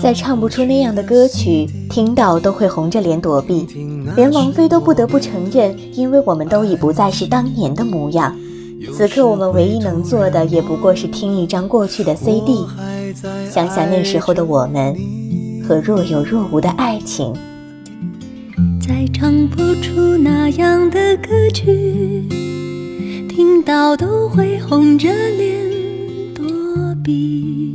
再唱不出那样的歌曲，听到都会红着脸躲避。连王菲都不得不承认，因为我们都已不再是当年的模样。此刻我们唯一能做的，也不过是听一张过去的 CD，想想那时候的我们和若有若无的爱情。再唱不出那样的歌曲，听到都会红着脸躲避。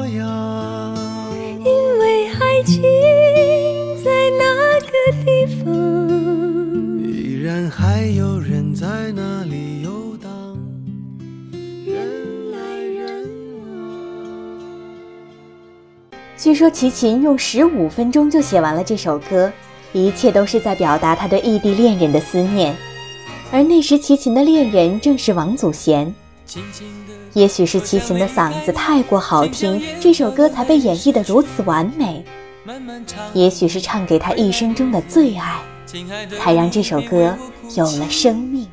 样。据说齐秦用十五分钟就写完了这首歌，一切都是在表达他对异地恋人的思念。而那时齐秦的恋人正是王祖贤。也许是齐秦的嗓子太过好听，这首歌才被演绎得如此完美；也许是唱给他一生中的最爱，才让这首歌有了生命。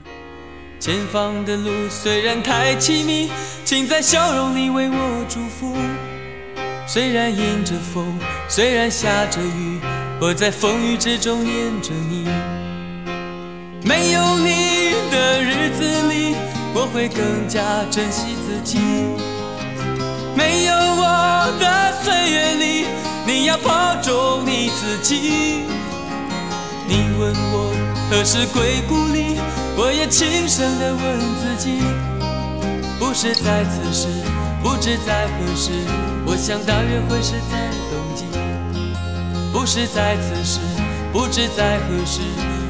前方的路虽然太凄迷，请在笑容里为我祝福。虽然迎着风，虽然下着雨，我在风雨之中念着你。没有你的日子里，我会更加珍惜自己。没有我的岁月里，你要保重你自己。你问我何时归故里，我也轻声地问自己，不是在此时，不知在何时，我想大约会是在冬季。不是在此时，不知在何时，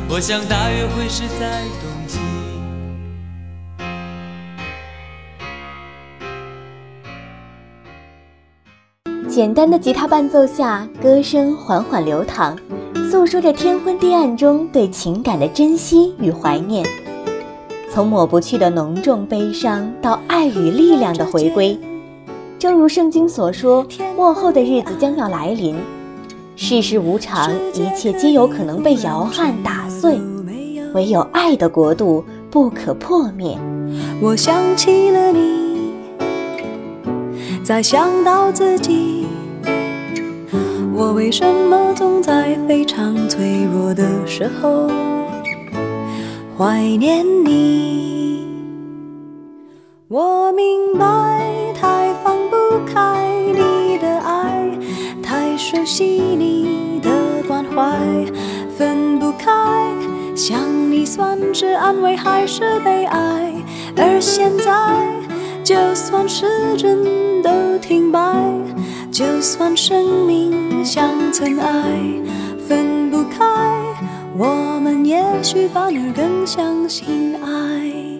我想大约会是在冬季。简单的吉他伴奏下，歌声缓缓流淌，诉说着天昏地暗中对情感的珍惜与怀念。从抹不去的浓重悲伤到爱与力量的回归，正如圣经所说，末后的日子将要来临。世事无常，一切皆有可能被摇撼打碎，唯有爱的国度不可破灭。我想起了你，再想到自己，我为什么总在非常脆弱的时候怀念你？我明白，太放不开你的爱，太熟悉你的关怀，分不开。想你算是安慰还是悲哀？而现在，就算时针都停摆，就算生命像尘埃，分不开，我们也许反而更相信爱。